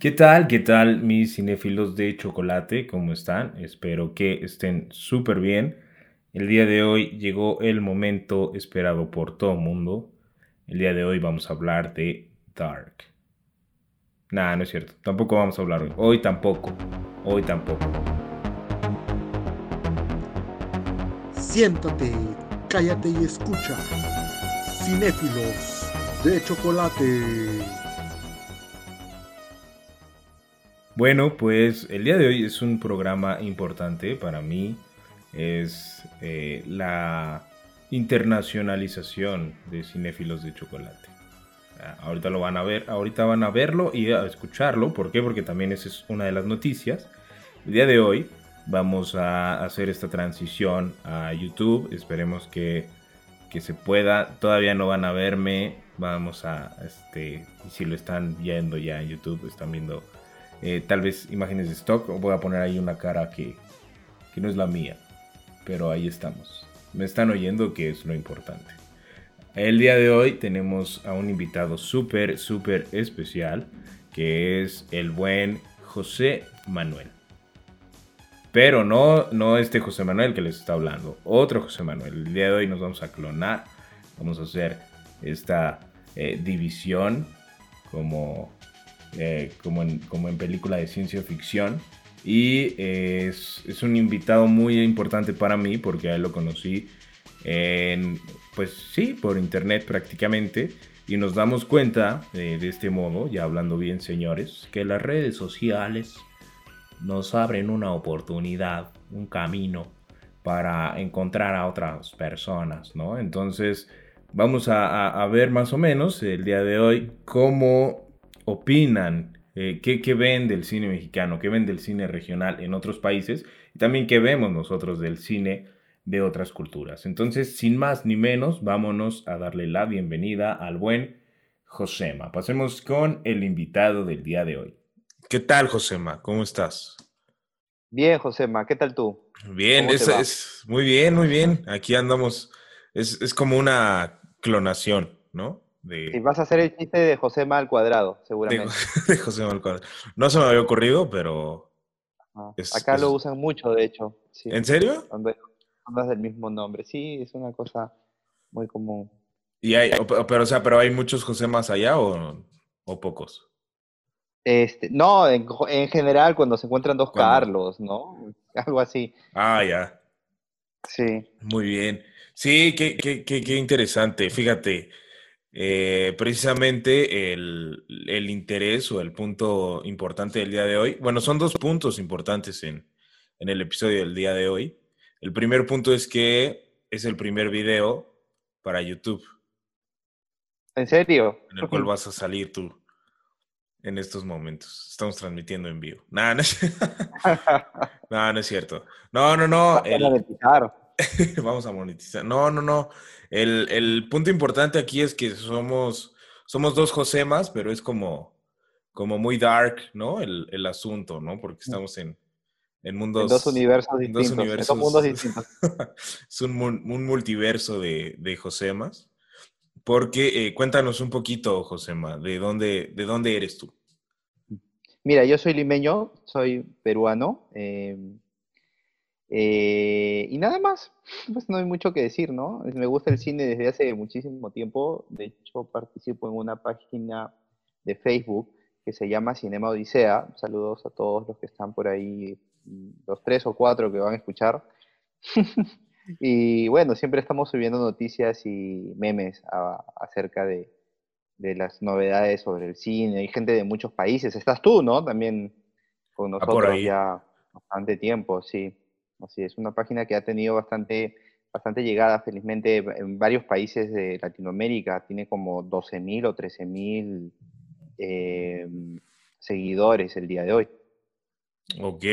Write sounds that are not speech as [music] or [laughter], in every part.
¿Qué tal? ¿Qué tal mis cinéfilos de chocolate? ¿Cómo están? Espero que estén súper bien. El día de hoy llegó el momento esperado por todo el mundo. El día de hoy vamos a hablar de Dark. Nah, no es cierto. Tampoco vamos a hablar hoy. Hoy tampoco. Hoy tampoco. Siéntate, cállate y escucha. Cinéfilos de chocolate. Bueno, pues el día de hoy es un programa importante para mí. Es eh, la internacionalización de cinéfilos de chocolate. Ah, ahorita lo van a ver, ahorita van a verlo y a escucharlo. ¿Por qué? Porque también esa es una de las noticias. El día de hoy vamos a hacer esta transición a YouTube. Esperemos que, que se pueda. Todavía no van a verme. Vamos a, este, si lo están viendo ya en YouTube, están viendo eh, tal vez imágenes de stock. Voy a poner ahí una cara que, que no es la mía. Pero ahí estamos. Me están oyendo que es lo importante. El día de hoy tenemos a un invitado súper, súper especial. Que es el buen José Manuel. Pero no, no este José Manuel que les está hablando. Otro José Manuel. El día de hoy nos vamos a clonar. Vamos a hacer esta eh, división como eh, como, en, como en película de ciencia ficción. Y es, es, un invitado muy importante para mí porque a él lo conocí en, pues sí, por internet prácticamente. Y nos damos cuenta de este modo, ya hablando bien señores, que las redes sociales nos abren una oportunidad, un camino para encontrar a otras personas, ¿no? Entonces vamos a, a, a ver más o menos el día de hoy cómo opinan, eh, qué, ven del cine mexicano, qué ven del cine regional en otros países y también qué vemos nosotros del cine de otras culturas. Entonces, sin más ni menos, vámonos a darle la bienvenida al buen Josema. Pasemos con el invitado del día de hoy. ¿Qué tal, Josema? ¿Cómo estás? Bien, Josema, ¿qué tal tú? Bien, es, es, muy bien, muy bien. Aquí andamos. Es, es como una clonación, ¿no? Y vas a hacer el chiste de José Mal cuadrado, seguramente. De, José [laughs] Mal cuadrado. No se me había ocurrido, pero. Acá lo usan mucho, de hecho. ¿En serio? Cuando andas del mismo nombre. Sí, es una cosa muy común. ¿Y hay, pero, o sea, pero hay muchos José más allá o, o pocos? Este, no, en, general cuando se encuentran dos Carlos, ¿no? [laughs] Algo así. Ah, ya. Sí. Muy bien. Sí, qué, qué, qué, qué interesante. Fíjate, eh, precisamente el, el, interés o el punto importante del día de hoy. Bueno, son dos puntos importantes en, en, el episodio del día de hoy. El primer punto es que es el primer video para YouTube. ¿En serio? En el cual [laughs] vas a salir tú en estos momentos. Estamos transmitiendo en vivo. no, no es, [laughs] [laughs] no, no es cierto. No, no, no. El, [laughs] Vamos a monetizar. No, no, no. El, el, punto importante aquí es que somos, somos dos Josemas, pero es como, como muy dark, ¿no? El, el asunto, ¿no? Porque mm. estamos en, en mundos. En dos universos distintos. Dos universos, mundos distintos. [laughs] es un, un, multiverso de, de Josemas. Porque eh, cuéntanos un poquito, Josema, ¿de dónde, de dónde eres tú? Mira, yo soy limeño, soy peruano. Eh, eh, y nada más, pues no hay mucho que decir, ¿no? Me gusta el cine desde hace muchísimo tiempo. De hecho, participo en una página de Facebook que se llama Cinema Odisea. Saludos a todos los que están por ahí, los tres o cuatro que van a escuchar. [laughs] y bueno, siempre estamos subiendo noticias y memes acerca de, de, las novedades sobre el cine. Hay gente de muchos países. Estás tú, ¿no? También con ah, nosotros ya bastante tiempo, sí. Así es, una página que ha tenido bastante, bastante llegada, felizmente, en varios países de Latinoamérica. Tiene como 12.000 o 13.000 eh, seguidores el día de hoy. Ok,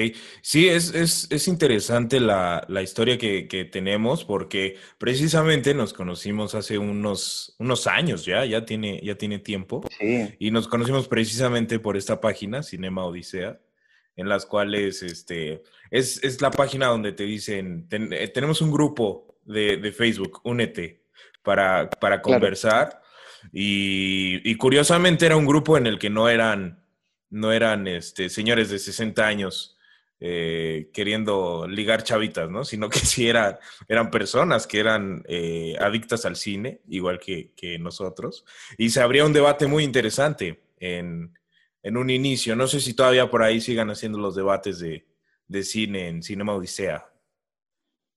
sí, es, es, es interesante la, la historia que, que, tenemos porque precisamente nos conocimos hace unos, unos años ya, ya tiene, ya tiene tiempo. Sí. Y nos conocimos precisamente por esta página, Cinema Odisea en las cuales este, es, es la página donde te dicen, eh, tenemos un grupo de, de, Facebook, únete, para, para conversar. Y, y, curiosamente era un grupo en el que no eran, no eran este, señores de 60 años eh, queriendo ligar chavitas, ¿no? Sino que [laughs] sí eran, eran personas que eran eh, adictas al cine, igual que, nosotros. Y se abría un debate muy interesante en, un inicio. No sé si todavía por ahí sigan haciendo los debates de, de cine en Cinema Odisea.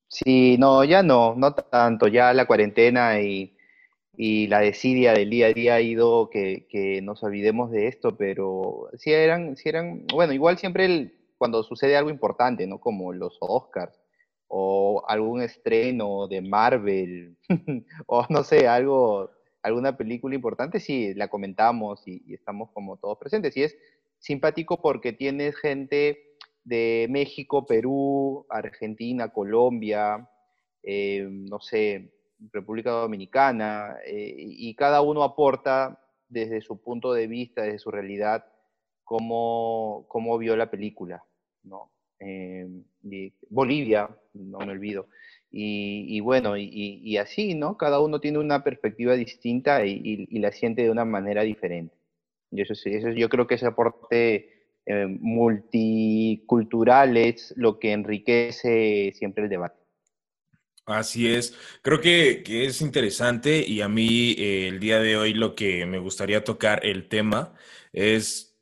Sí, no, ya no, no tanto. Ya la cuarentena y y la desidia del día a día ha ido que, que, nos olvidemos de esto, pero si eran, si eran, bueno, igual siempre cuando sucede algo importante, ¿no? Como los Oscars o algún estreno de Marvel [laughs] o no sé, algo, alguna película importante, sí, la comentamos y, estamos como todos presentes. Y es simpático porque tienes gente de México, Perú, Argentina, Colombia, eh, no sé, República Dominicana, eh, y cada uno aporta desde su punto de vista, desde su realidad, cómo, cómo vio la película, ¿no? Eh, Bolivia, no me olvido. Y, bueno, y, así, ¿no? Cada uno tiene una perspectiva distinta y, la siente de una manera diferente. Y eso, eso yo creo que ese aporte eh, multicultural es lo que enriquece siempre el debate. Así es, creo que, es interesante y a mí eh, el día de hoy lo que me gustaría tocar el tema es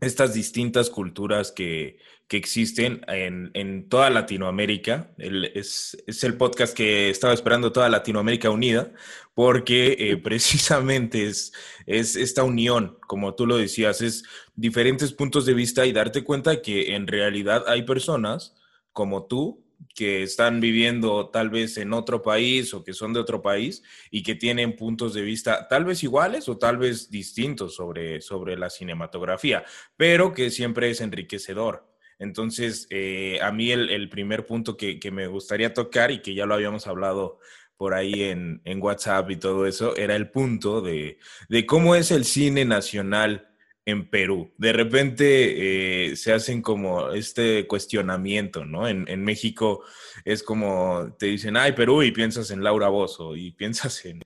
estas distintas culturas que, existen en, toda Latinoamérica. es, el podcast que estaba esperando toda Latinoamérica unida porque eh, precisamente es, es esta unión, como tú lo decías, es diferentes puntos de vista y darte cuenta que en realidad hay personas como tú que están viviendo tal vez en otro país o que son de otro país y que tienen puntos de vista tal vez iguales o tal vez distintos sobre, sobre la cinematografía, pero que siempre es enriquecedor. Entonces, eh, a mí el, primer punto que, me gustaría tocar y que ya lo habíamos hablado por ahí en, WhatsApp y todo eso, era el punto de, de cómo es el cine nacional en Perú. De repente eh, se hacen como este cuestionamiento, ¿no? En, México es como te dicen, ay, Perú, y piensas en Laura Bozo, y [laughs] piensas en,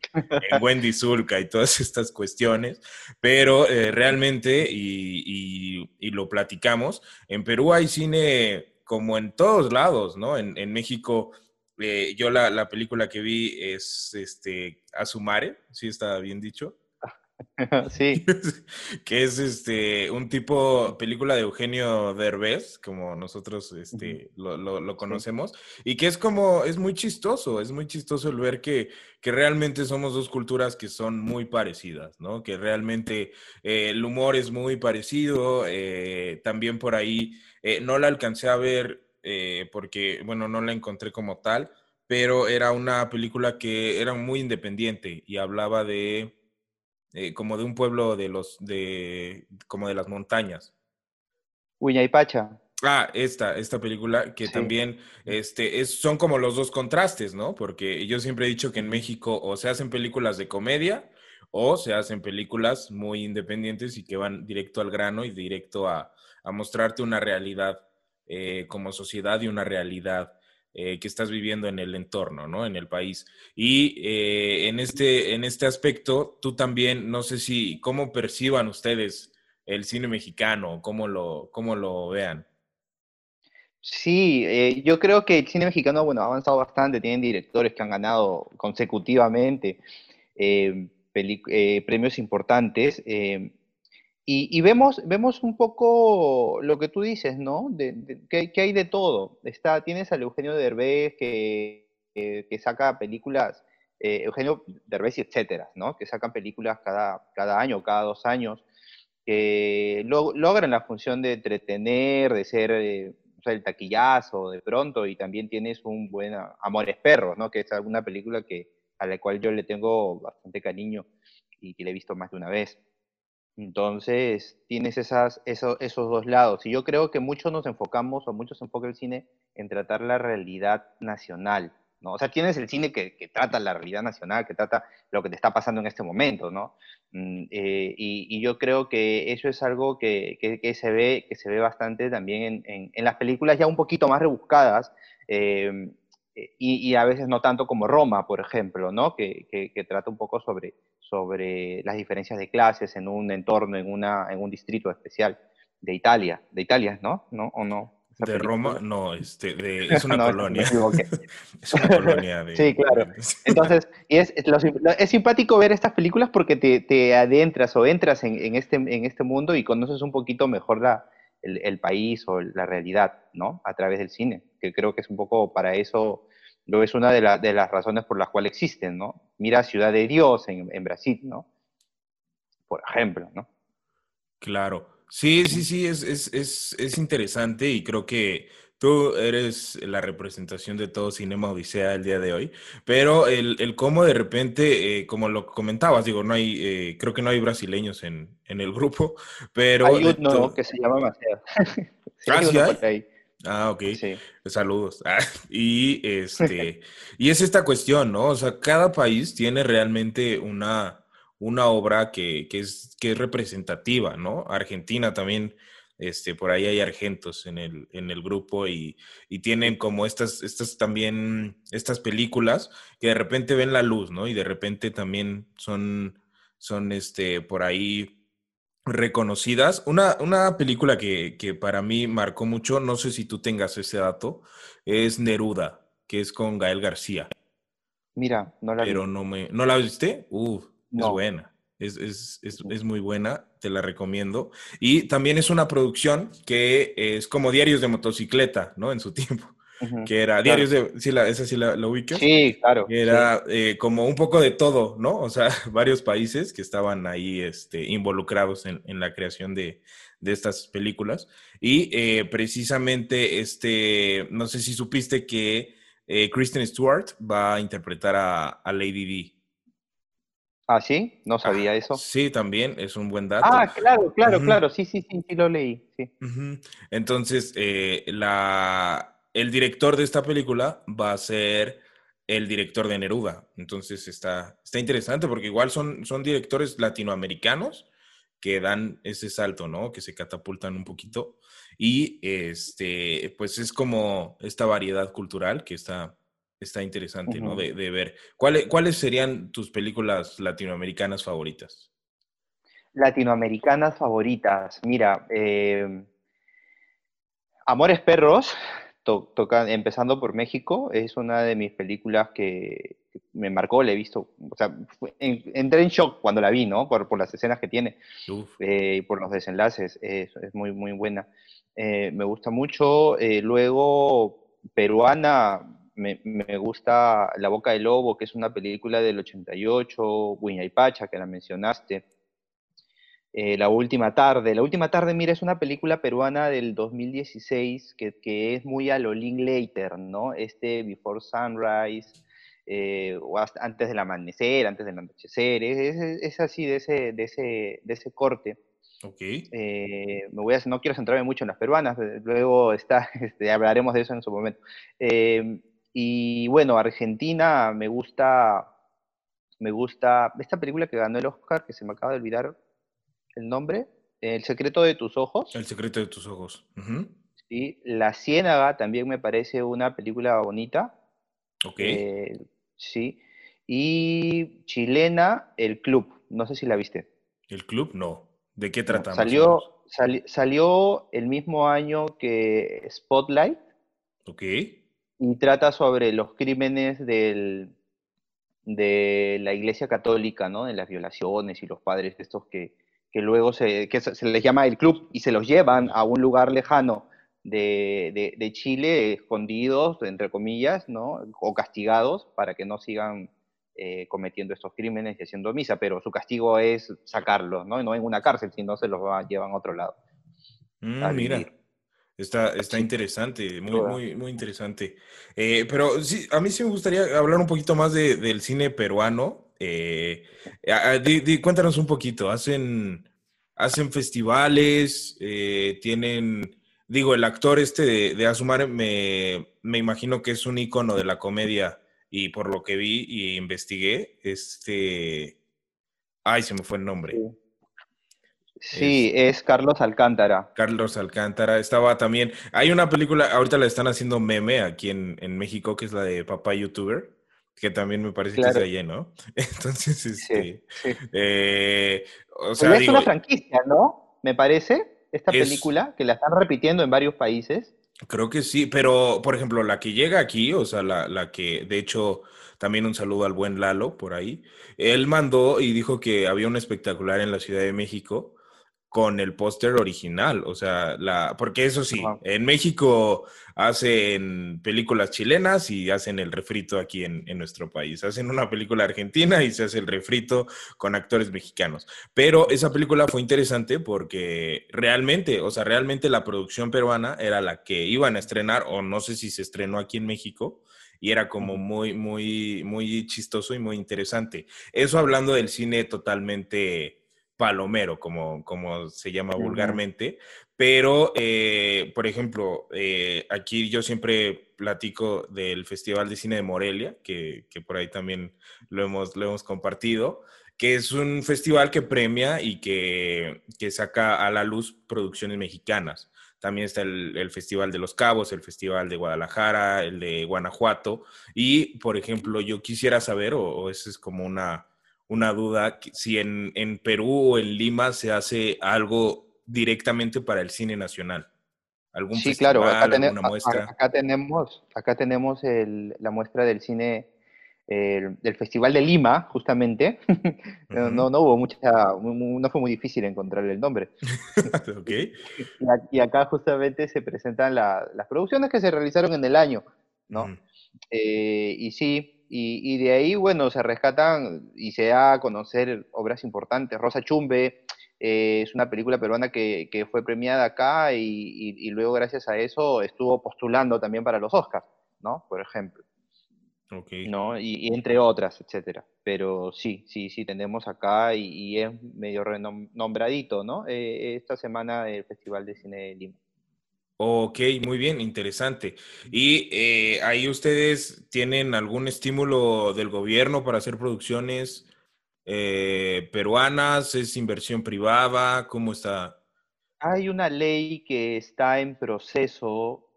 Wendy Zulka y todas estas cuestiones, pero eh, realmente, y, lo platicamos, en Perú hay cine como en todos lados, ¿no? En, México... Eh, yo la, la, película que vi es este Azumare, sí está bien dicho. [laughs] sí. [laughs] que es este un tipo película de Eugenio Derbez, como nosotros este, lo, conocemos, y que es como, es muy chistoso, es muy chistoso el ver que, que realmente somos dos culturas que son muy parecidas, ¿no? Que realmente eh, el humor es muy parecido, eh, también por ahí eh, no la alcancé a ver porque, bueno, no la encontré como tal, pero era una película que era muy independiente y hablaba de eh, como de un pueblo de los, de, como de las montañas. Pacha. Ah, esta, esta película que también este, es, son como los dos contrastes, ¿no? Porque yo siempre he dicho que en México o se hacen películas de comedia o se hacen películas muy independientes y que van directo al grano y directo a, a mostrarte una realidad eh, como sociedad y una realidad eh, que estás viviendo en el entorno, ¿no? En el país. Y eh, en, este, en este aspecto, tú también, no sé si, ¿cómo perciban ustedes el cine mexicano? ¿Cómo lo, cómo lo vean? Sí, eh, yo creo que el cine mexicano, bueno, ha avanzado bastante, tienen directores que han ganado consecutivamente premios importantes. Y, vemos, vemos un poco lo que tú dices, ¿no? De, que, hay de todo. Está, tienes al Eugenio Derbez que, que, saca películas, eh, Eugenio Derbez y etcétera, ¿no? Que sacan películas cada, cada año, cada dos años, que logran la función de entretener, de ser eh, el taquillazo de pronto, y también tienes un buen Amores Perros, ¿no? Que es una película que, a la cual yo le tengo bastante cariño y que le he visto más de una vez. Entonces, tienes esas, esos, dos lados. Y yo creo que muchos nos enfocamos, o muchos enfocan el cine en tratar la realidad nacional, ¿no? O sea, tienes el cine que, trata la realidad nacional, que trata lo que te está pasando en este momento, ¿no? Mm, eh, y, y, yo creo que eso es algo que, que, se, ve, que se ve bastante también en, en, las películas ya un poquito más rebuscadas, eh, y, y, a veces no tanto como Roma, por ejemplo, ¿no? Que, que, trata un poco sobre, sobre las diferencias de clases en un entorno, en, una, en un distrito especial. de Italia, de Italia, ¿no? ¿No? ¿O no? De Roma, no, este, de, [laughs] es una colonia. [laughs] es una colonia de... Sí, claro. Entonces, es, es, simpático ver estas películas porque te, te adentras o entras en, en, este, en este mundo y conoces un poquito mejor la, el, el, país o la realidad, ¿no? A través del cine, que creo que es un poco para eso, lo es una de, la, de las razones por las cuales existen, ¿no? Mira Ciudad de Dios en, en Brasil, ¿no? Por ejemplo, ¿no? Claro. Sí, sí, sí, es, es, es, es, interesante y creo que tú eres la representación de todo Cinema Odisea el día de hoy, pero el, el cómo de repente, eh, como lo comentabas, digo, no hay, eh, creo que no hay brasileños en, en el grupo, pero... Hay uno que se llama Maceo. [laughs] sí, Ah, ok. Sí. Saludos. Ah, [laughs] y este, [laughs] y es esta cuestión, ¿no? O sea, cada país tiene realmente una una obra que, es, que es representativa, ¿no? Argentina también, este, por ahí hay argentos en el, en el grupo y, tienen como estas, estas también, estas películas que de repente ven la luz, ¿no? Y de repente también son, son este, por ahí reconocidas. Una, una película que, que para mí marcó mucho, no sé si tú tengas ese dato, es Neruda, que es con Gael García. Mira, no la Pero no me... ¿No la viste? Uf, es buena. Es, es, es, es, muy buena, te la recomiendo. Y también es una producción que es como diarios de motocicleta, ¿no? En su [laughs] tiempo. Que era diarios de. ¿sí la, ¿Esa sí la, la ubicas? Sí, claro. era eh, como un poco de todo, ¿no? O sea, [laughs] varios países que estaban ahí este, involucrados en, en la creación de, de, estas películas. Y eh, precisamente, este, no sé si supiste que eh, Kristen Stewart va a interpretar a, a Lady D Ah, sí, no sabía eso. Sí, también es un buen dato. Ah, claro, claro, claro, sí, sí, sí, sí lo leí. Sí. Entonces, eh, la, el director de esta película va a ser el director de Neruda. Entonces está, está interesante porque igual son, son directores latinoamericanos que dan ese salto, ¿no? Que se catapultan un poquito. Y este, pues es como esta variedad cultural que está, está interesante, ¿no? De, ver. ¿Cuáles, ¿Cuáles serían tus películas latinoamericanas favoritas? Latinoamericanas favoritas. Mira, em, Amores Perros, empezando por México, es una de mis películas que me marcó, la he visto, o sea, entré en shock cuando la vi, ¿no? Por, por las escenas que tiene eh, y por los desenlaces, es, muy, muy buena. Eh, me gusta mucho. Eh, luego, peruana, me, me, gusta La Boca del Lobo, que es una película del 88, Pacha, que la mencionaste. Eh, la Última Tarde. La Última Tarde, mira, es una película peruana del 2016 que, que es muy a lo Linklater, ¿no? Este Before Sunrise, eh, o antes del amanecer, antes del anochecer, es, es, así de ese, de ese, de ese corte. Okay. Eh, me voy a, no quiero centrarme mucho en las peruanas, luego está, [laughs] este, hablaremos de eso en su momento. Y bueno, Argentina me gusta, me gusta esta película que ganó el Oscar, que se me acaba de olvidar el nombre, El secreto de tus ojos. El secreto de tus ojos. Sí, La Ciénaga también me parece una película bonita. Ok. Eh, sí. Y chilena, El Club. No sé si la viste. ¿El Club? No. ¿De qué tratamos? salió, salió el mismo año que Spotlight. Ok y trata sobre los crímenes del, de la Iglesia Católica, ¿no? De las violaciones y los padres estos que, que luego se, que se les llama el club y se los llevan a un lugar lejano de, de, Chile, escondidos, entre comillas, ¿no? O castigados para que no sigan eh, cometiendo estos crímenes y haciendo misa, pero su castigo es sacarlos, ¿no? No en una cárcel, sino se los llevan a otro lado. Mm, mira. Está, está interesante, muy, muy, muy interesante. Eh, pero sí, a mí sí me gustaría hablar un poquito más de, del cine peruano. Eh, cuéntanos un poquito, ¿hacen, hacen festivales? Eh, ¿Tienen, digo, el actor este de, de Azumar me, me, imagino que es un icono de la comedia y por lo que vi y investigué, este... Ay, se me fue el nombre. Sí, es, Carlos Alcántara. Carlos Alcántara. Estaba también. Hay una película, ahorita la están haciendo meme aquí en, en México, que es la de Papá YouTuber, que también me parece que es de allí, ¿no? [laughs] Entonces, este. Eh, o sea, es una franquicia, ¿no? Me parece. esta película, que la están repitiendo en varios países. Creo que sí, pero por ejemplo, la que llega aquí, o sea, la, la que de hecho también un saludo al buen Lalo por ahí. Él mandó y dijo que había un espectacular en la Ciudad de México con el póster original, o sea, la, porque eso sí, en México hacen películas chilenas y hacen el refrito aquí en, en, nuestro país, hacen una película argentina y se hace el refrito con actores mexicanos, pero esa película fue interesante porque realmente, o sea, realmente la producción peruana era la que iban a estrenar, o no sé si se estrenó aquí en México, y era como muy, muy, muy chistoso y muy interesante. Eso hablando del cine totalmente palomero, como, como se llama vulgarmente, pero, eh, por ejemplo, eh, aquí yo siempre platico del Festival de Cine de Morelia, que, que, por ahí también lo hemos, lo hemos compartido, que es un festival que premia y que, que saca a la luz producciones mexicanas. También está el, Festival de los Cabos, el Festival de Guadalajara, el de Guanajuato. Y, por ejemplo, yo quisiera saber, o, o esa es como una, una duda, si en, en, Perú o en Lima se hace algo directamente para el cine nacional. ¿Algún sí, claro, acá, muestra? acá tenemos, acá tenemos el, la muestra del cine del Festival de Lima, justamente. [laughs] no, no, hubo mucha, no fue muy difícil encontrar el nombre. [laughs] okay. y, acá justamente se presentan las producciones que se realizaron en el año, ¿no? Eh, y sí, y, y, de ahí, bueno, se rescatan y se da a conocer obras importantes. Rosa Chumbe eh, es una película peruana que, que fue premiada acá y, y, luego gracias a eso estuvo postulando también para los Oscars, ¿no? Por ejemplo. ¿no? Y, entre otras, etcétera. Pero sí, sí, sí, tenemos acá y, es medio renombradito, ¿no? Eh, esta semana el Festival de Cine de Lima. Ok, muy bien, interesante. ¿Y eh, ahí ustedes tienen algún estímulo del gobierno para hacer producciones eh, peruanas? ¿Es inversión privada? ¿Cómo está? Hay una ley que está en proceso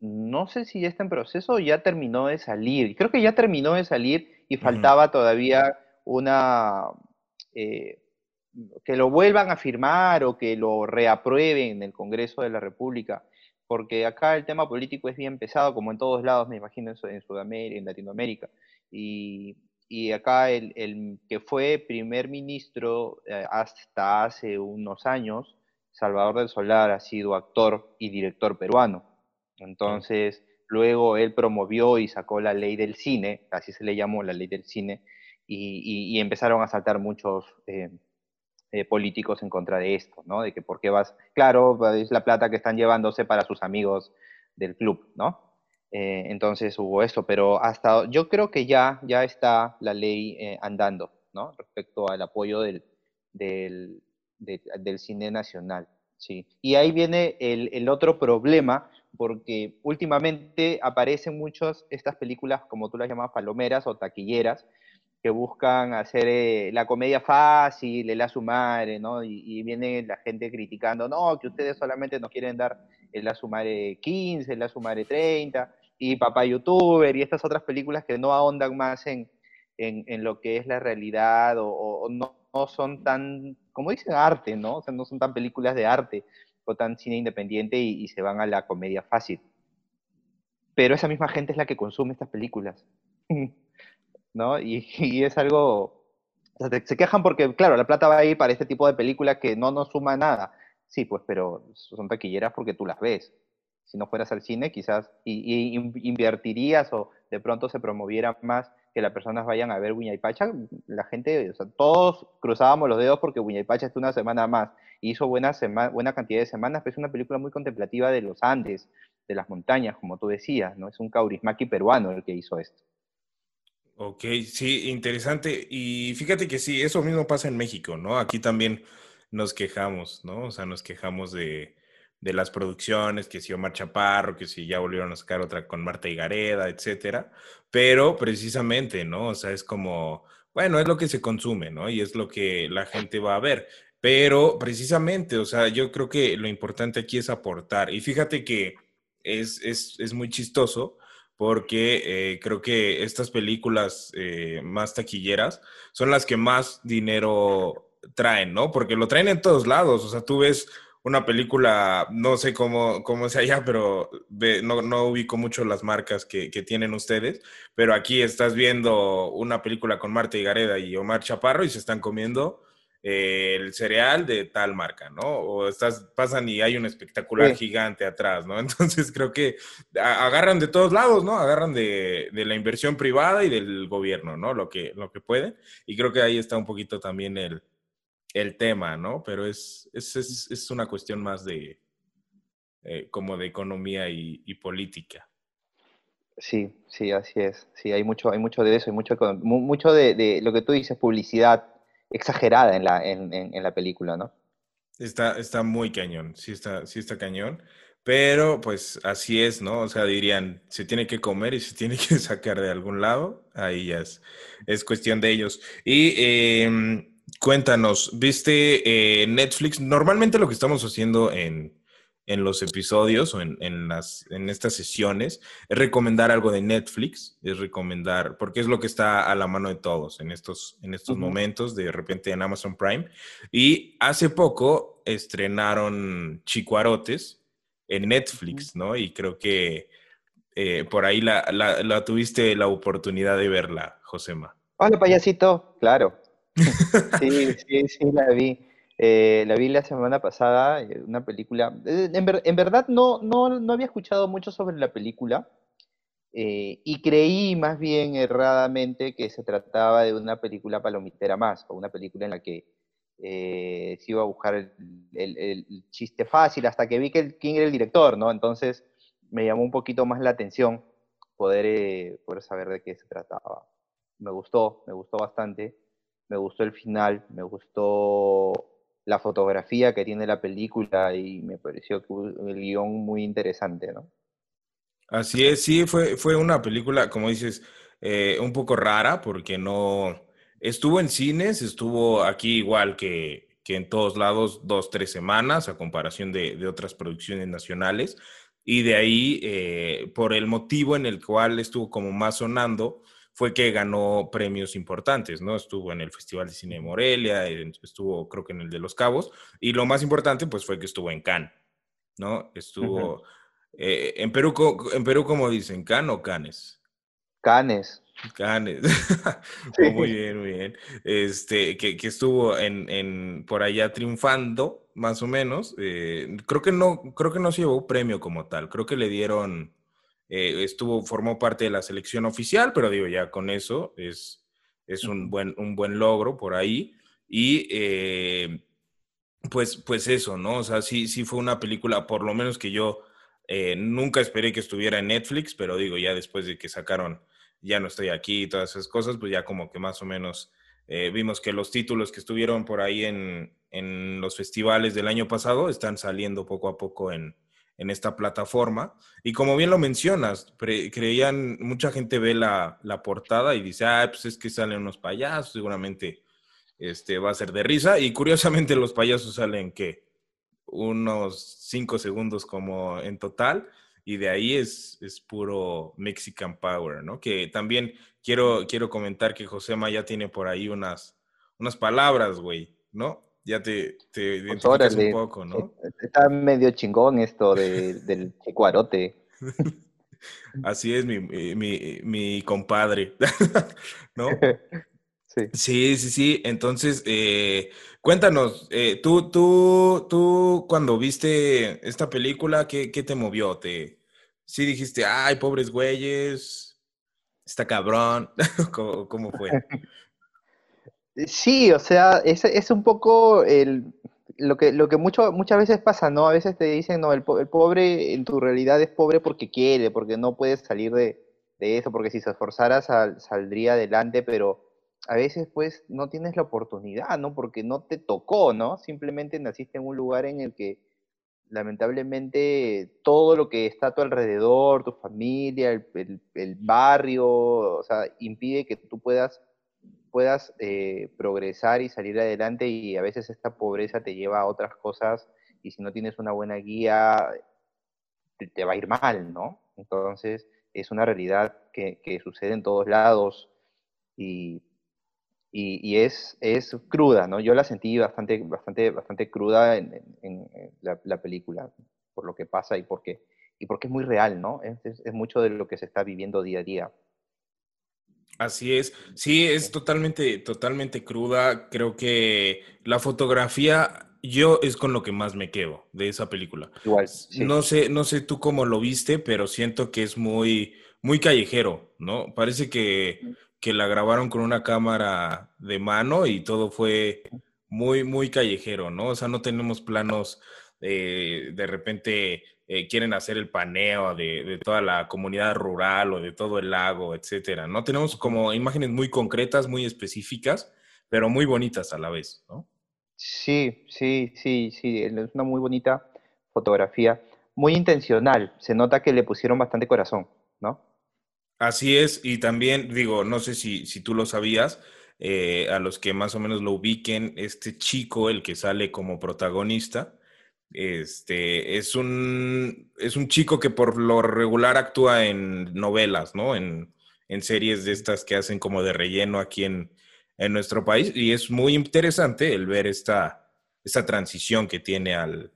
no sé si ya está en proceso o ya terminó de salir. Creo que ya terminó de salir y faltaba todavía una... Eh, que lo vuelvan a firmar o que lo reaprueben en el Congreso de la República, porque acá el tema político es bien pesado, como en todos lados, me imagino, en Sudamérica, en Latinoamérica. Y, acá el, que fue primer ministro eh, hasta hace unos años, Salvador del Solar, ha sido actor y director peruano. Entonces, luego él promovió y sacó la ley del cine, así se le llamó la ley del cine, y, empezaron a saltar muchos eh, eh, políticos en contra de esto, ¿no? De que por qué vas, claro, es la plata que están llevándose para sus amigos del club, ¿no? Eh, entonces hubo eso, pero hasta yo creo que ya, ya está la ley andando, ¿no? Respecto al apoyo del, del, del cine nacional, ¿sí? Y ahí viene el, el otro problema, porque últimamente aparecen muchas estas películas, como tú las llamas, palomeras o taquilleras, que buscan hacer eh, la comedia fácil, el a su madre, ¿no? Y, viene la gente criticando, no, que ustedes solamente nos quieren dar el a su madre 15, el a su madre 30, y Papá Youtuber, y estas otras películas que no ahondan más en, en, lo que es la realidad o, no, son tan, como dicen, arte, ¿no? O sea, no son tan películas de arte, tan cine independiente y, se van a la comedia fácil. Pero esa misma gente es la que consume estas películas. [laughs] ¿No? [laughs] Y, es algo... se quejan porque, claro, la plata va a ir para este tipo de películas que no nos suma nada. Sí, pues, pero son taquilleras porque tú las ves. Si no fueras al cine, quizás y, invertirías o de pronto se promoviera más que las personas vayan a ver Pacha, la gente, o sea, todos cruzábamos los dedos porque Pacha está una semana más hizo buena, buena cantidad de semanas, pero es una película muy contemplativa de los Andes, de las montañas, como tú decías, ¿no? Es un caurismaki peruano el que hizo esto. Ok, sí, interesante. Y fíjate que sí, eso mismo pasa en México, ¿no? Aquí también nos quejamos, ¿no? O sea, nos quejamos de, de las producciones, que si Omar Chaparro, que si ya volvieron a sacar otra con Marta Higareda, etcétera. Pero precisamente, ¿no? O sea, es como, bueno, es lo que se consume, ¿no? Y es lo que la gente va a ver. Pero precisamente, o sea, yo creo que lo importante aquí es aportar. Y fíjate que es, es, muy chistoso porque eh, creo que estas películas eh, más taquilleras son las que más dinero traen, ¿no? Porque lo traen en todos lados. O sea, tú ves una película, no sé cómo, cómo es allá, pero no, no, ubico mucho las marcas que, que, tienen ustedes, pero aquí estás viendo una película con Marta Gareda y Omar Chaparro y se están comiendo eh, el cereal de tal marca, ¿no? O estás, pasan y hay un espectacular gigante atrás, ¿no? [laughs] Entonces creo que agarran de todos lados, ¿no? Agarran de, de, la inversión privada y del gobierno, ¿no? Lo que, lo que pueden. Y creo que ahí está un poquito también el, el tema, ¿no? Pero es, es, es, una cuestión más de, eh, como de economía y, política. Sí, sí, así es. Sí, hay mucho, hay mucho de eso, hay mucho, mucho de, de lo que tú dices, publicidad exagerada en la, en, la película, ¿no? Está, está muy cañón, sí está, sí está cañón. Pero pues así es, ¿no? O sea, dirían, se tiene que comer y se tiene que [laughs] sacar de algún lado. Ahí ya es, es cuestión de ellos. Y em, cuéntanos, ¿viste eh, Netflix? Normalmente lo que estamos haciendo en, en los episodios o en, en, las, en estas sesiones es recomendar algo de Netflix, es recomendar, porque es lo que está a la mano de todos en estos, en estos momentos, de repente en Amazon Prime. Y hace poco estrenaron Chicuarotes en Netflix, ¿no? Y creo que eh, por ahí la, la, la, tuviste la oportunidad de verla, Josema. Hola, payasito, claro. [laughs] sí, sí, sí, la vi. Eh, la vi la semana pasada, eh, una película. Eh, en, verdad no, no, no, había escuchado mucho sobre la película y creí más bien erradamente que se trataba de una película palomitera más, o una película en la que se iba a buscar el, el, chiste fácil, hasta que vi que quién era el director, ¿no? Entonces me llamó un poquito más la atención poder, poder saber de qué se trataba. Me gustó, me gustó bastante. Me gustó el final, me gustó la fotografía que tiene la película y me pareció el guion muy interesante, ¿no? Así es, sí, fue, fue una película, como dices, eh, un poco rara porque no estuvo en cines, estuvo aquí igual que, que en todos lados dos, tres semanas a comparación de, de otras producciones nacionales y de ahí, eh, por el motivo en el cual estuvo como más sonando, fue que ganó premios importantes, ¿no? Estuvo en el Festival de Cine de Morelia, estuvo creo que en el de Los Cabos, y lo más importante pues fue que estuvo en Cannes, ¿no? Estuvo eh, en Perú, en Perú como dicen, Cannes o Canes. Canes. Canes. [laughs] muy bien, muy bien. Este, que, que estuvo en, en, por allá triunfando, más o menos. Eh, creo que no, creo que no se llevó premio como tal. Creo que le dieron eh, estuvo, formó parte de la selección oficial, pero digo, ya con eso es, es un, buen, un buen logro por ahí. Y eh, pues, pues eso, ¿no? O sea, sí, sí fue una película, por lo menos que yo eh, nunca esperé que estuviera en Netflix, pero digo, ya después de que sacaron Ya no estoy aquí y todas esas cosas, pues ya como que más o menos vimos que los títulos que estuvieron por ahí en, en los festivales del año pasado están saliendo poco a poco en, en esta plataforma. Y como bien lo mencionas, creían, mucha gente ve la, portada y dice, ah, pues es que salen unos payasos, seguramente este, va a ser de risa. Y curiosamente los payasos salen que unos cinco segundos como en total. Y de ahí es, es puro Mexican Power, ¿no? Que también quiero, quiero comentar que Josema ya tiene por ahí unas, unas palabras, güey, ¿no? Ya te, te pues identificas un poco, ¿no? Está medio chingón esto [laughs] del chicuarote. Así es, mi, mi, mi compadre, [laughs] ¿no? [laughs] Sí. sí, sí, sí. Entonces, eh, cuéntanos, eh, tú, tú, tú, cuando viste esta película, ¿qué, qué te movió? ¿Te, sí dijiste, ay, pobres güeyes, está cabrón? ¿Cómo, ¿Cómo, fue? Sí, o sea, es, es un poco el, lo que, lo que mucho, muchas veces pasa, ¿no? A veces te dicen, no, el, el pobre en tu realidad es pobre porque quiere, porque no puedes salir de, de eso, porque si se esforzara saldría adelante, pero a veces pues no tienes la oportunidad, ¿no? Porque no te tocó, ¿no? Simplemente naciste en un lugar en el que lamentablemente todo lo que está a tu alrededor, tu familia, el, el, el barrio, o sea, impide que tú puedas puedas eh, progresar y salir adelante y a veces esta pobreza te lleva a otras cosas y si no tienes una buena guía te, va a ir mal, ¿no? Entonces es una realidad que, sucede en todos lados y, y, es, es cruda, ¿no? Yo la sentí bastante, bastante, bastante cruda en, la, película, por lo que pasa y porque, y porque es muy real, ¿no? Es, mucho de lo que se está viviendo día a día. Así es, sí, es totalmente, totalmente cruda. Creo que la fotografía yo es con lo que más me quedo de esa película. Igual. No sé, no sé tú cómo lo viste, pero siento que es muy, muy callejero, ¿no? Parece que que la grabaron con una cámara de mano y todo fue muy, muy callejero, ¿no? O sea, no tenemos planos, eh, de repente eh, quieren hacer el paneo de, toda la comunidad rural o de todo el lago, etcétera. No tenemos como imágenes muy concretas, muy específicas, pero muy bonitas a la vez, ¿no? Sí, sí, sí, sí, es una muy bonita fotografía, muy intencional. Se nota que le pusieron bastante corazón, ¿no? Así es, y también digo, no sé si, si tú lo sabías, eh, a los que más o menos lo ubiquen, este chico, el que sale como protagonista, este, es un, es un chico que por lo regular actúa en novelas, ¿no? En, en series de estas que hacen como de relleno aquí en, en nuestro país, y es muy interesante el ver esta, esta transición que tiene al,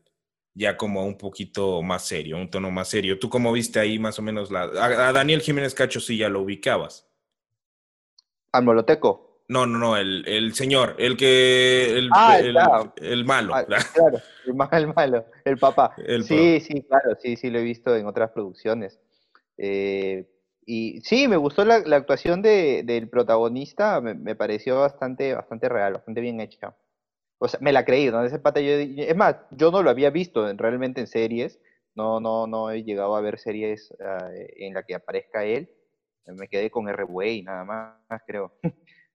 ya como un poquito más serio, un tono más serio. ¿Tú cómo viste ahí más o menos la... A, Daniel Jiménez Cacho sí ya lo ubicabas. ¿Al Moloteco? No, no, no, el, el señor, el que... El, ah, el, el malo. Ah, claro, el, malo, el papá. sí, sí, claro, sí, sí, lo he visto en otras producciones. Eh, y sí, me gustó la, la actuación de, del protagonista, me, me, pareció bastante, bastante real, bastante bien hecha o sea, me la creí, ¿no? Ese pata es más, yo no lo había visto realmente en series, no, no, no he llegado a ver series ah, en la que aparezca él, me quedé con R-Way nada más, creo,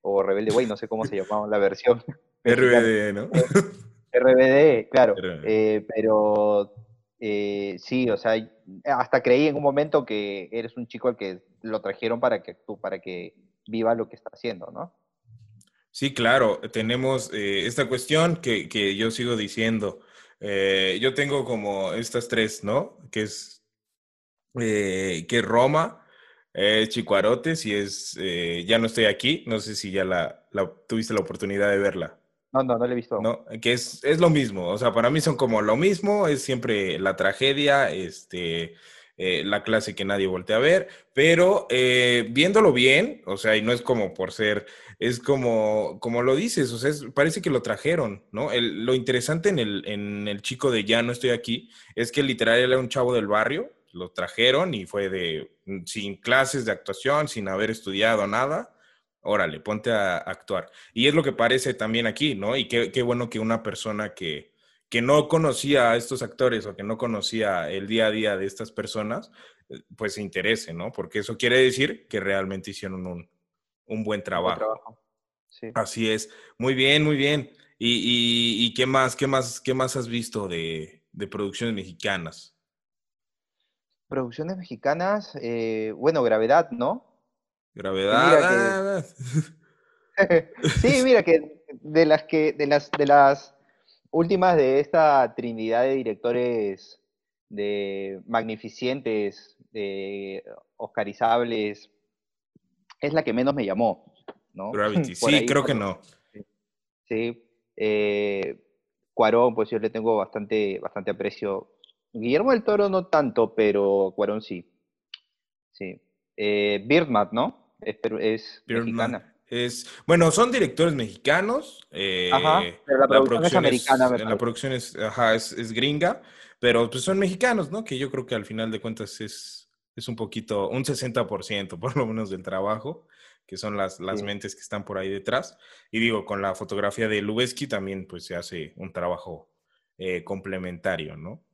o Rebelde Way, no sé cómo se llamaba la versión. [laughs] RBD, ¿no? [laughs] RBD, claro, eh, pero eh, sí, o sea, hasta creí en un momento que eres un chico al que lo trajeron para que tú, para que viva lo que está haciendo, ¿no? Sí, claro, tenemos eh, esta cuestión que, yo sigo diciendo. Yo tengo como estas tres, ¿no? Que es que Roma, es Chicuarotes y es Ya no estoy aquí. No sé si ya la, tuviste la oportunidad de verla. No, no, no la he visto. No, que es, es lo mismo. O sea, para mí son como lo mismo. Es siempre la tragedia, este, la clase que nadie voltea a ver. Pero viéndolo bien, o sea, y no es como por ser es como, como lo dices, o sea, parece que lo trajeron, ¿no? lo interesante en el, en el chico de Ya no estoy aquí es que literal era un chavo del barrio, lo trajeron y fue de, mm, sin clases de actuación, sin haber estudiado nada, órale, ponte a, actuar. Y es lo que parece también aquí, ¿no? Y qué, qué bueno que una persona que, que no conocía a estos actores o que no conocía el día a día de estas personas, eh, pues se interese, ¿no? Porque eso quiere decir que realmente hicieron un, un buen trabajo. Así es. Muy bien, muy bien. ¿Y, qué más, qué más, qué más has visto de, producciones mexicanas? Producciones mexicanas, eh, bueno, Gravedad, ¿no? Gravedad. [laughs] [laughs] sí, mira que de las que, de las, de las últimas de esta trinidad de directores de magnificentes, de oscarizables, es la que menos me llamó, ¿no? Gravity, [laughs] sí, creo que no. Sí. Eh, Cuarón, pues yo le tengo bastante, bastante aprecio. Guillermo del Toro no tanto, pero Cuarón sí. Sí. Eh, Birdman, ¿no? Es, mexicana. Es, bueno, son directores mexicanos. Eh, ajá, pero la producción, es americana. la producción es, ajá, es, es, gringa, pero pues son mexicanos, ¿no? Que yo creo que al final de cuentas es, es un poquito, un 60% por lo menos del trabajo, que son las, las mentes que están por ahí detrás. Y digo, con la fotografía de Lubeski también pues se hace un trabajo eh, complementario, ¿no?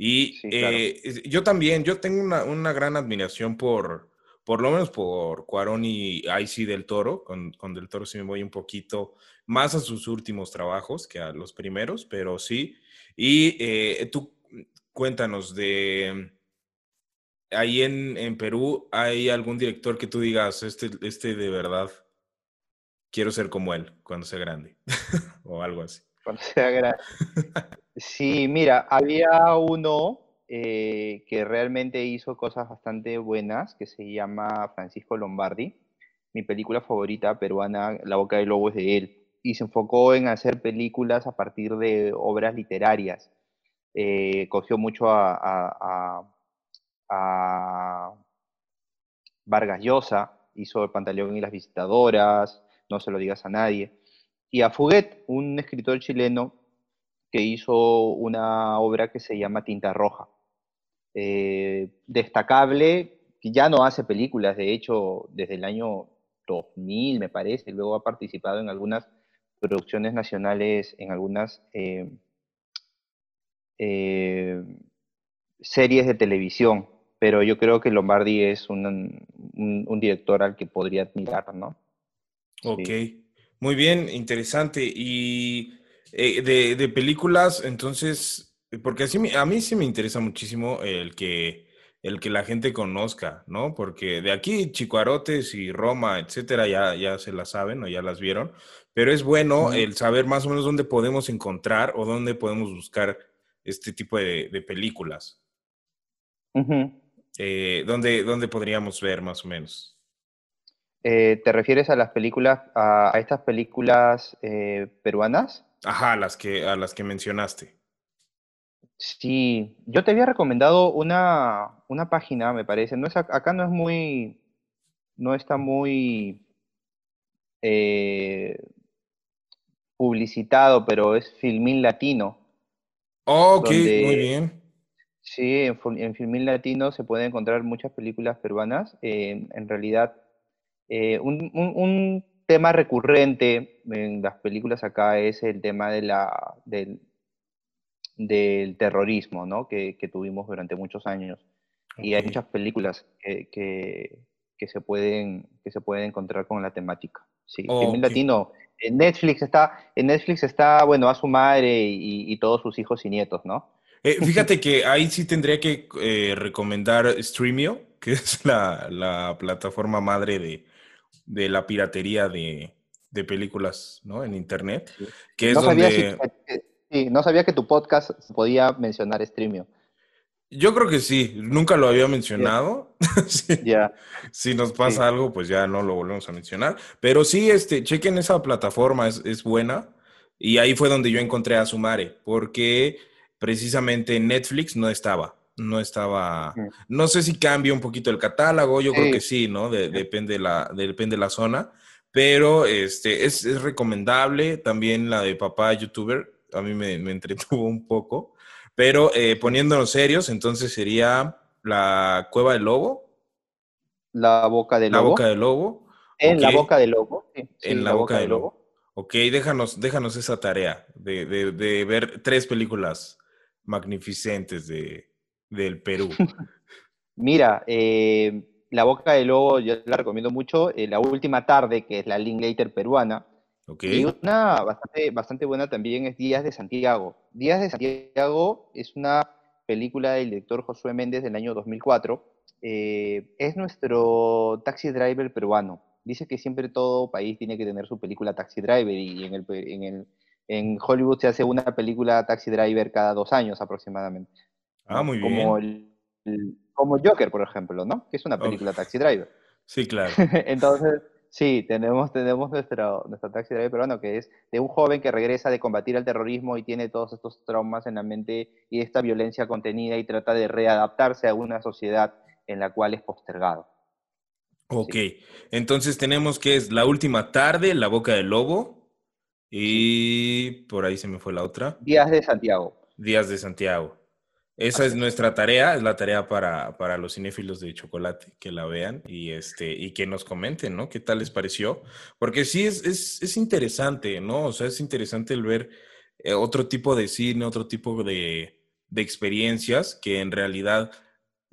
Y eh, yo también, yo tengo una, una, gran admiración por, por lo menos por Cuarón y sí del Toro, con, con, Del Toro sí me voy un poquito más a sus últimos trabajos que a los primeros, pero sí. Y eh, tú cuéntanos de ahí en, Perú, ¿hay algún director que tú digas, este, este de verdad, quiero ser como él cuando sea grande? [laughs] o algo así. Cuando sea grande. [laughs] Sí, mira, había uno eh, que realmente hizo cosas bastante buenas, que se llama Francisco Lombardi. mi película favorita peruana, La Boca del Lobo, es de él. Y se enfocó en hacer películas a partir de obras literarias. Eh, cogió mucho a, a, Vargas Llosa, hizo El Pantaleón y las Visitadoras, No se lo digas a nadie. Y a Fuguet, un escritor chileno que hizo una obra que se llama Tinta Roja. Eh, destacable, que ya no hace películas, de hecho, desde el año 2000, me parece, luego ha participado en algunas producciones nacionales, en algunas eh, eh, series de televisión, pero yo creo que Lombardi es un, director al que podría admirar, ¿no? Ok, muy bien, interesante. Y eh, de, películas, entonces, porque así a mí sí me interesa muchísimo el que, el que la gente conozca, ¿no? Porque de aquí, Chicuarotes y Roma, etcétera, ya, ya se las saben o ya las vieron, pero es bueno el saber más o menos dónde podemos encontrar o dónde podemos buscar este tipo de, películas. Eh, ¿dónde, podríamos ver más o menos? Eh, ¿Te refieres a las películas, a, estas películas peruanas? Ajá, las que, a las que mencionaste. Sí, yo te había recomendado una, una página, me parece. No es, acá no es muy, no está muy eh, publicitado, pero es Filmín Latino. Oh, ok, muy bien. Sí, en, Filmín Latino se pueden encontrar muchas películas peruanas. Eh, en realidad, eh, un tema recurrente en las películas acá es el tema de la, del, del terrorismo, ¿no? Que, tuvimos durante muchos años. Y hay muchas películas que, que, se pueden, que se pueden encontrar con la temática. Sí, en latino. En Netflix está, en Netflix está, bueno, a su madre y, todos sus hijos y nietos, ¿no? Eh, fíjate que ahí sí tendría que eh, recomendar Streamio, que es la, la plataforma madre de, de la piratería de, películas ¿no? en Internet, que es no donde... sí, no sabía que tu podcast podía mencionar Streamio. Yo creo que sí, nunca lo había mencionado. [laughs] Ya. Si nos pasa algo, pues ya no lo volvemos a mencionar. Pero sí, este, chequen esa plataforma, es, es buena. Y ahí fue donde yo encontré a Sumare, porque precisamente Netflix no estaba no estaba, no sé si cambia un poquito el catálogo, yo creo que sí, ¿no? depende, la, depende la zona, pero este, es, recomendable también la de papá youtuber, a mí me, entretuvo un poco, pero eh, poniéndonos serios, entonces sería la cueva del lobo. La boca del lobo. La boca del lobo. En la boca del lobo. en la, boca, del lobo. Ok, déjanos, déjanos esa tarea de, de ver tres películas magnificentes de, del Perú? [laughs] Mira, eh, La Boca del Lobo yo la recomiendo mucho. Eh, la Última Tarde, que es la Linklater peruana. Y una bastante, bastante buena también es Días de Santiago. Días de Santiago es una película del director Josué Méndez del año 2004. Eh, es nuestro taxi driver peruano. Dice que siempre todo país tiene que tener su película Taxi Driver y en, el, en, el, en Hollywood se hace una película Taxi Driver cada dos años aproximadamente. Ah, muy como bien. como Joker, por ejemplo, ¿no? Que es una película Taxi Driver. [laughs] Sí, claro. [laughs] Entonces, sí, tenemos, tenemos nuestro, nuestro Taxi Driver peruano, que es de un joven que regresa de combatir al terrorismo y tiene todos estos traumas en la mente y esta violencia contenida y trata de readaptarse a una sociedad en la cual es postergado. Ok, entonces tenemos que es La Última Tarde, La Boca del Lobo y por ahí se me fue la otra. Días de Santiago. Días de Santiago. Esa es nuestra tarea, es la tarea para, para, los cinéfilos de chocolate, que la vean y, este, y que nos comenten, ¿no? ¿Qué tal les pareció? Porque sí es, es, es interesante, ¿no? O sea, es interesante el ver eh, otro tipo de cine, otro tipo de, de, experiencias que en realidad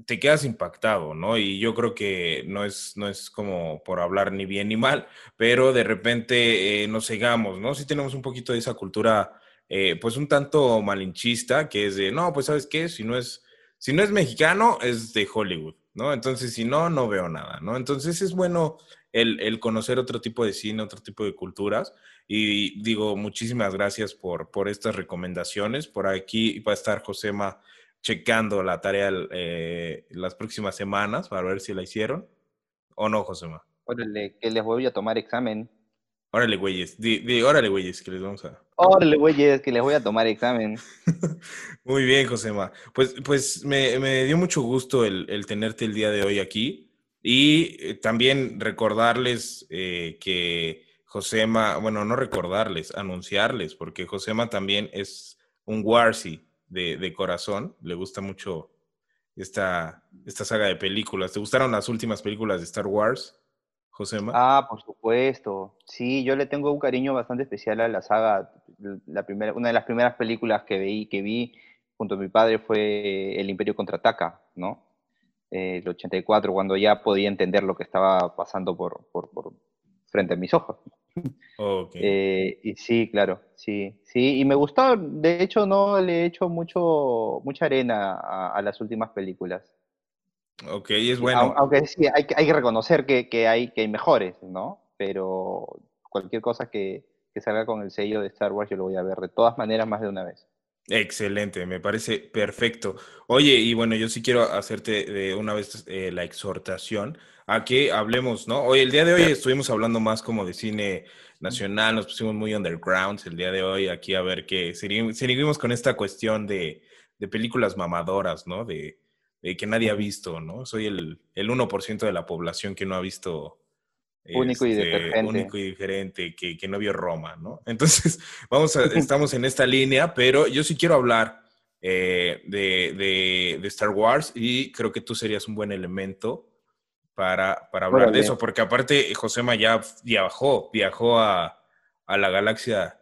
te quedas impactado, ¿no? Y yo creo que no es, no es como por hablar ni bien ni mal, pero de repente eh, nos cegamos, ¿no? Sí tenemos un poquito de esa cultura eh, pues un tanto malinchista, que es de, no, pues sabes qué, si no es, si no es mexicano, es de Hollywood, ¿no? Entonces, si no, no veo nada, ¿no? Entonces es bueno el, conocer otro tipo de cine, otro tipo de culturas. Y digo, muchísimas gracias por, por estas recomendaciones. Por aquí va a estar Josema checando la tarea eh, las próximas semanas para ver si la hicieron. ¿O no, Josema? Órale, que les voy a tomar examen. Órale, güeyes. Di, órale, güeyes, que les vamos a. Órale, güeyes, que les voy a tomar examen. [laughs] Muy bien, Josema. Pues, pues me, dio mucho gusto el, tenerte el día de hoy aquí. Y eh, también recordarles eh, que Josema, bueno, no recordarles, anunciarles, porque Josema también es un Warsi de, de corazón. Le gusta mucho esta, esta saga de películas. ¿Te gustaron las últimas películas de Star Wars? Josema. Ah, por supuesto. Sí, yo le tengo un cariño bastante especial a la saga. La primera, una de las primeras películas que vi, que vi junto a mi padre fue El Imperio contraataca, ¿no? Eh, el 84, cuando ya podía entender lo que estaba pasando por, por, frente a mis ojos. [laughs] Eh, y sí, claro, sí, sí. Y me gustó, de hecho, no le he hecho mucho, mucha arena a las últimas películas. Ok, es bueno. Aunque sí, hay, hay que reconocer que, que, hay, que hay mejores, ¿no? Pero cualquier cosa que, que salga con el sello de Star Wars yo lo voy a ver de todas maneras más de una vez. Excelente, me parece perfecto. Oye, y bueno, yo sí quiero hacerte de una vez eh, la exhortación a que hablemos, ¿no? Hoy, el día de hoy estuvimos hablando más como de cine nacional, nos pusimos muy underground el día de hoy aquí a ver que seguimos con esta cuestión de, de películas mamadoras, ¿no? De, eh, que nadie ha visto, ¿no? Soy el, el 1% de la población que no ha visto único y este, diferente, único y diferente que, que, no vio Roma, ¿no? [laughs] Entonces, vamos a, estamos en esta línea, pero yo sí quiero hablar eh, de, de, de, Star Wars y creo que tú serías un buen elemento para, para hablar de eso, porque aparte Josema ya viajó, viajó a, a la galaxia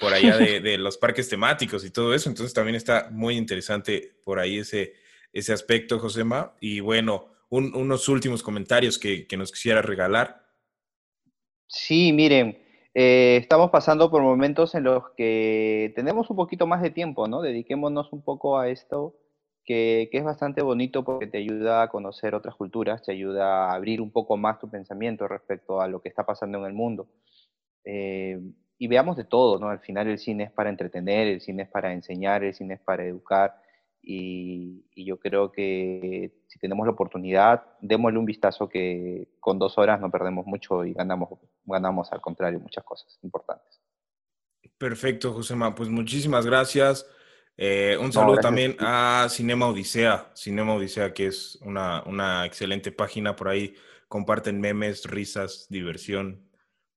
por allá de, [laughs] de, los parques temáticos y todo eso, entonces también está muy interesante por ahí ese, ese aspecto, Josema. Y bueno, unos últimos comentarios que, nos quisiera regalar. Sí, miren, eh, estamos pasando por momentos en los que tenemos un poquito más de tiempo, ¿no? Dediquémonos un poco a esto, que, es bastante bonito porque te ayuda a conocer otras culturas, te ayuda a abrir un poco más tu pensamiento respecto a lo que está pasando en el mundo. Eh, y veamos de todo, ¿no? Al final el cine es para entretener, el cine es para enseñar, el cine es para educar, y, yo creo que si tenemos la oportunidad, démosle un vistazo que con dos horas no perdemos mucho y ganamos, ganamos al contrario muchas cosas importantes. Perfecto, Josema. Pues muchísimas gracias. Eh, un saludo también a Cinema Odisea, Cinema Odisea, que es una, una excelente página. Por ahí comparten memes, risas, diversión,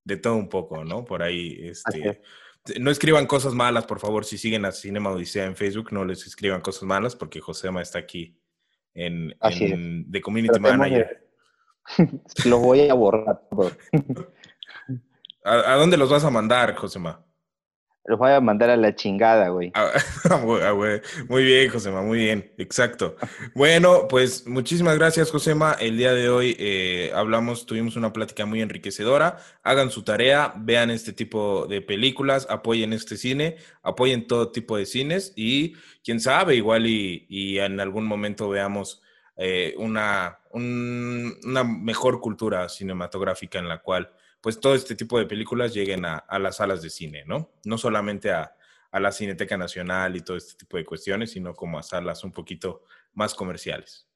de todo un poco, ¿no? Por ahí, este, no escriban cosas malas, por favor, si siguen a Cinema Odisea en Facebook, no les escriban cosas malas porque Josema está aquí en, en The Community Manager. [laughs] Lo voy a borrar. [laughs] ¿A, ¿A, dónde los vas a mandar, Josema? Los voy a mandar a la chingada, güey. Ah, [laughs] ah, muy bien, Josema, muy bien, exacto. Bueno, pues muchísimas gracias, Josema. El día de hoy eh, hablamos, tuvimos una plática muy enriquecedora. Hagan su tarea, vean este tipo de películas, apoyen este cine, apoyen todo tipo de cines y quién sabe, igual y, en algún momento veamos eh, una, una mejor cultura cinematográfica en la cual pues todo este tipo de películas lleguen a, las salas de cine, ¿no? No solamente a, la Cineteca Nacional y todo este tipo de cuestiones, sino como a salas un poquito más comerciales.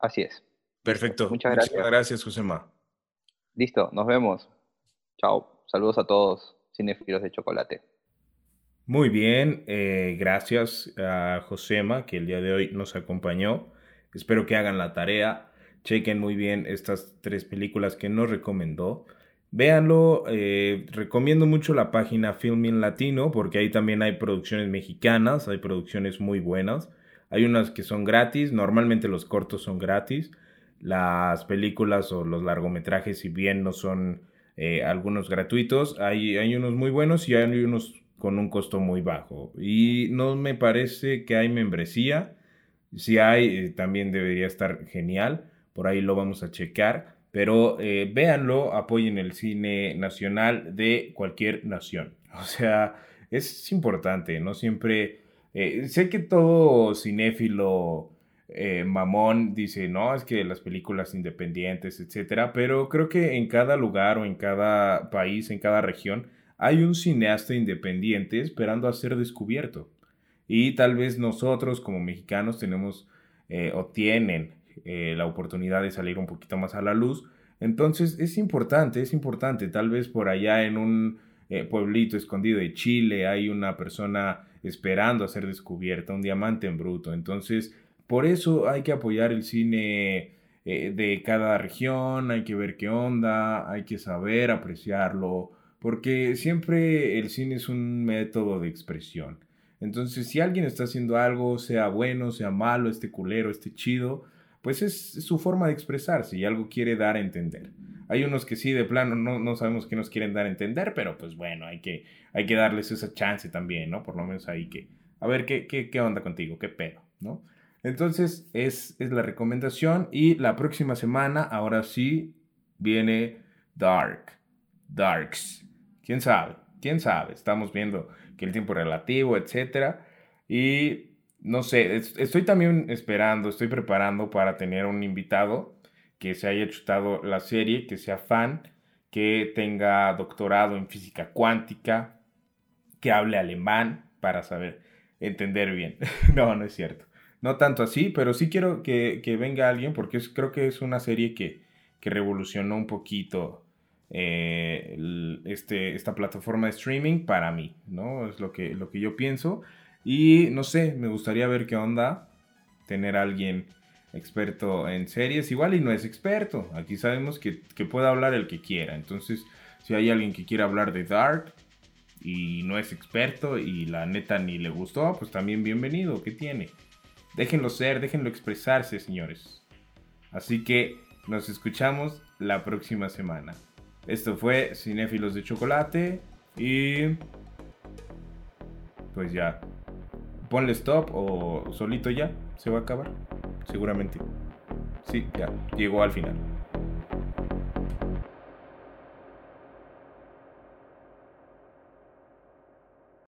Así es. Perfecto. Muchas gracias. Muchas gracias, Josema. Listo, nos vemos. Chao. Saludos a todos, cinefilos de chocolate. Muy bien, eh, gracias a Josema que el día de hoy nos acompañó. Espero que hagan la tarea, chequen muy bien estas tres películas que nos recomendó. Véanlo, eh, recomiendo mucho la página Filming Latino porque ahí también hay producciones mexicanas, hay producciones muy buenas. Hay unas que son gratis, normalmente los cortos son gratis. Las películas o los largometrajes, si bien no son eh, algunos gratuitos, hay, hay unos muy buenos y hay unos con un costo muy bajo. Y no me parece que hay membresía. Si hay, eh, también debería estar genial. Por ahí lo vamos a checar pero eh, véanlo, apoyen el cine nacional de cualquier nación. [laughs] O sea, es importante, no siempre... Eh, sé que todo cinéfilo eh, mamón dice, no, es que las películas independientes, etcétera, pero creo que en cada lugar o en cada país, en cada región, hay un cineasta independiente esperando a ser descubierto. Y tal vez nosotros como mexicanos tenemos o tienen eh, la oportunidad de salir un poquito más a la luz, Entonces es importante, es importante. Tal vez por allá en un eh, pueblito escondido de Chile hay una persona esperando a ser descubierta, un diamante en bruto. Entonces, por eso hay que apoyar el cine eh, de cada región, hay que ver qué onda, hay que saber apreciarlo, porque siempre el cine es un método de expresión. Entonces, si alguien está haciendo algo, sea bueno, sea malo, este culero, este chido, pues es, su forma de expresarse y algo quiere dar a entender. Hay unos que sí, de plano, no, no sabemos qué nos quieren dar a entender, pero pues bueno, hay que, hay que darles esa chance también, ¿no? Por lo menos ahí que, a ver qué, qué, qué onda contigo, qué pedo, ¿no? Entonces, es, es la recomendación y la próxima semana, ahora sí, viene Dark, Darks. ¿Quién sabe? ¿Quién sabe? Estamos viendo que el tiempo relativo, etcétera. Y no sé, estoy también esperando, estoy preparando para tener un invitado que se haya chutado la serie, que sea fan, que tenga doctorado en física cuántica, que hable alemán para saber entender bien. [laughs] no, no es cierto. No tanto así, pero sí quiero que, venga alguien porque creo que es una serie que, que revolucionó un poquito eh, este, esta plataforma de streaming para mí, ¿no? Es lo que, lo que yo pienso. Y no sé, me gustaría ver qué onda tener a alguien experto en series. Igual y no es experto. Aquí sabemos que, que puede hablar el que quiera. Entonces, si hay alguien que quiera hablar de Dark y no es experto y la neta ni le gustó, pues también bienvenido. ¿Qué tiene? Déjenlo ser, déjenlo expresarse, señores. Así que nos escuchamos la próxima semana. Esto fue Cinéfilos de Chocolate y pues ya. Ponle stop o solito ya se va a acabar. Seguramente. Sí, ya. Llegó al final.